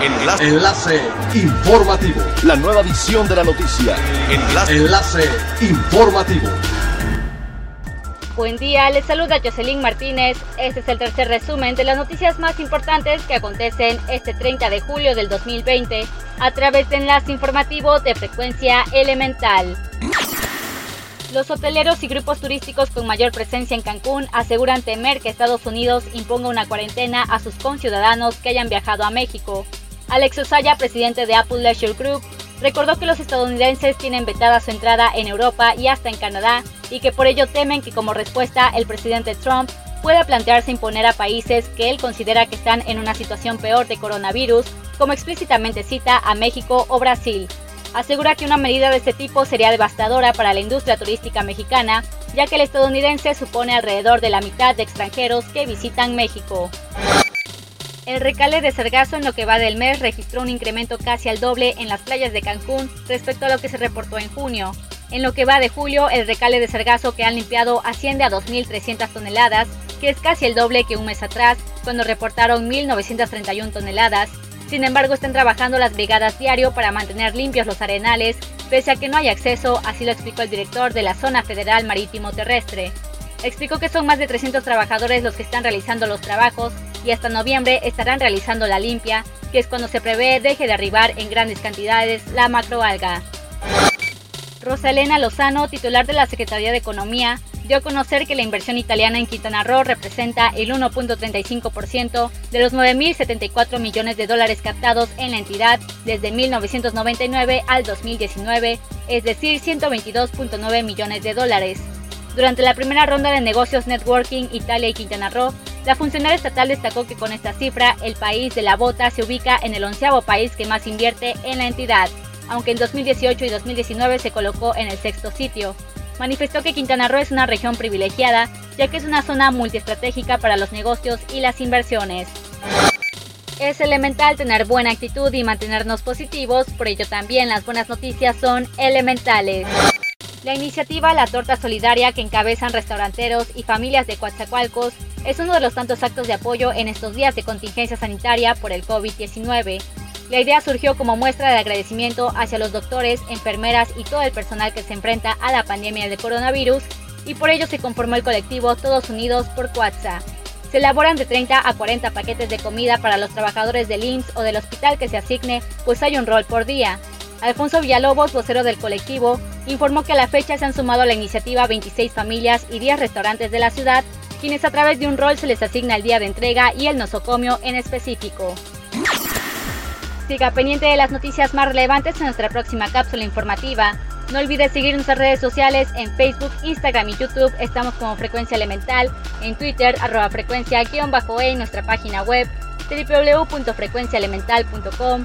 Enlace. Enlace informativo. La nueva edición de la noticia. Enlace. Enlace informativo. Buen día, les saluda Jocelyn Martínez. Este es el tercer resumen de las noticias más importantes que acontecen este 30 de julio del 2020 a través de enlace informativo de frecuencia elemental. Los hoteleros y grupos turísticos con mayor presencia en Cancún aseguran temer que Estados Unidos imponga una cuarentena a sus conciudadanos que hayan viajado a México. Alex Osaya, presidente de Apple Leisure Group, recordó que los estadounidenses tienen vetada su entrada en Europa y hasta en Canadá y que por ello temen que como respuesta el presidente Trump pueda plantearse imponer a países que él considera que están en una situación peor de coronavirus, como explícitamente cita a México o Brasil. Asegura que una medida de este tipo sería devastadora para la industria turística mexicana, ya que el estadounidense supone alrededor de la mitad de extranjeros que visitan México. El recale de Sargazo en lo que va del mes registró un incremento casi al doble en las playas de Cancún respecto a lo que se reportó en junio. En lo que va de julio, el recale de Sargazo que han limpiado asciende a 2.300 toneladas, que es casi el doble que un mes atrás, cuando reportaron 1.931 toneladas. Sin embargo, están trabajando las brigadas diario para mantener limpios los arenales, pese a que no hay acceso, así lo explicó el director de la Zona Federal Marítimo Terrestre. Explicó que son más de 300 trabajadores los que están realizando los trabajos y hasta noviembre estarán realizando la limpia, que es cuando se prevé deje de arribar en grandes cantidades la macroalga. Rosalena Lozano, titular de la Secretaría de Economía, dio a conocer que la inversión italiana en Quintana Roo representa el 1.35% de los 9.074 millones de dólares captados en la entidad desde 1999 al 2019, es decir, 122.9 millones de dólares. Durante la primera ronda de negocios Networking Italia y Quintana Roo, la funcionaria estatal destacó que con esta cifra el país de la bota se ubica en el onceavo país que más invierte en la entidad, aunque en 2018 y 2019 se colocó en el sexto sitio. Manifestó que Quintana Roo es una región privilegiada, ya que es una zona multiestratégica para los negocios y las inversiones. Es elemental tener buena actitud y mantenernos positivos, por ello también las buenas noticias son elementales. La iniciativa La Torta Solidaria que encabezan restauranteros y familias de Coatzacoalcos es uno de los tantos actos de apoyo en estos días de contingencia sanitaria por el COVID-19. La idea surgió como muestra de agradecimiento hacia los doctores, enfermeras y todo el personal que se enfrenta a la pandemia de coronavirus y por ello se conformó el colectivo Todos Unidos por Coatza. Se elaboran de 30 a 40 paquetes de comida para los trabajadores del IMSS o del hospital que se asigne, pues hay un rol por día. Alfonso Villalobos, vocero del colectivo, informó que a la fecha se han sumado a la iniciativa 26 familias y 10 restaurantes de la ciudad, quienes a través de un rol se les asigna el día de entrega y el nosocomio en específico. Siga pendiente de las noticias más relevantes en nuestra próxima cápsula informativa. No olvides seguir nuestras redes sociales en Facebook, Instagram y YouTube. Estamos como Frecuencia Elemental, en Twitter, arroba frecuencia-e, en nuestra página web www.frecuenciaelemental.com.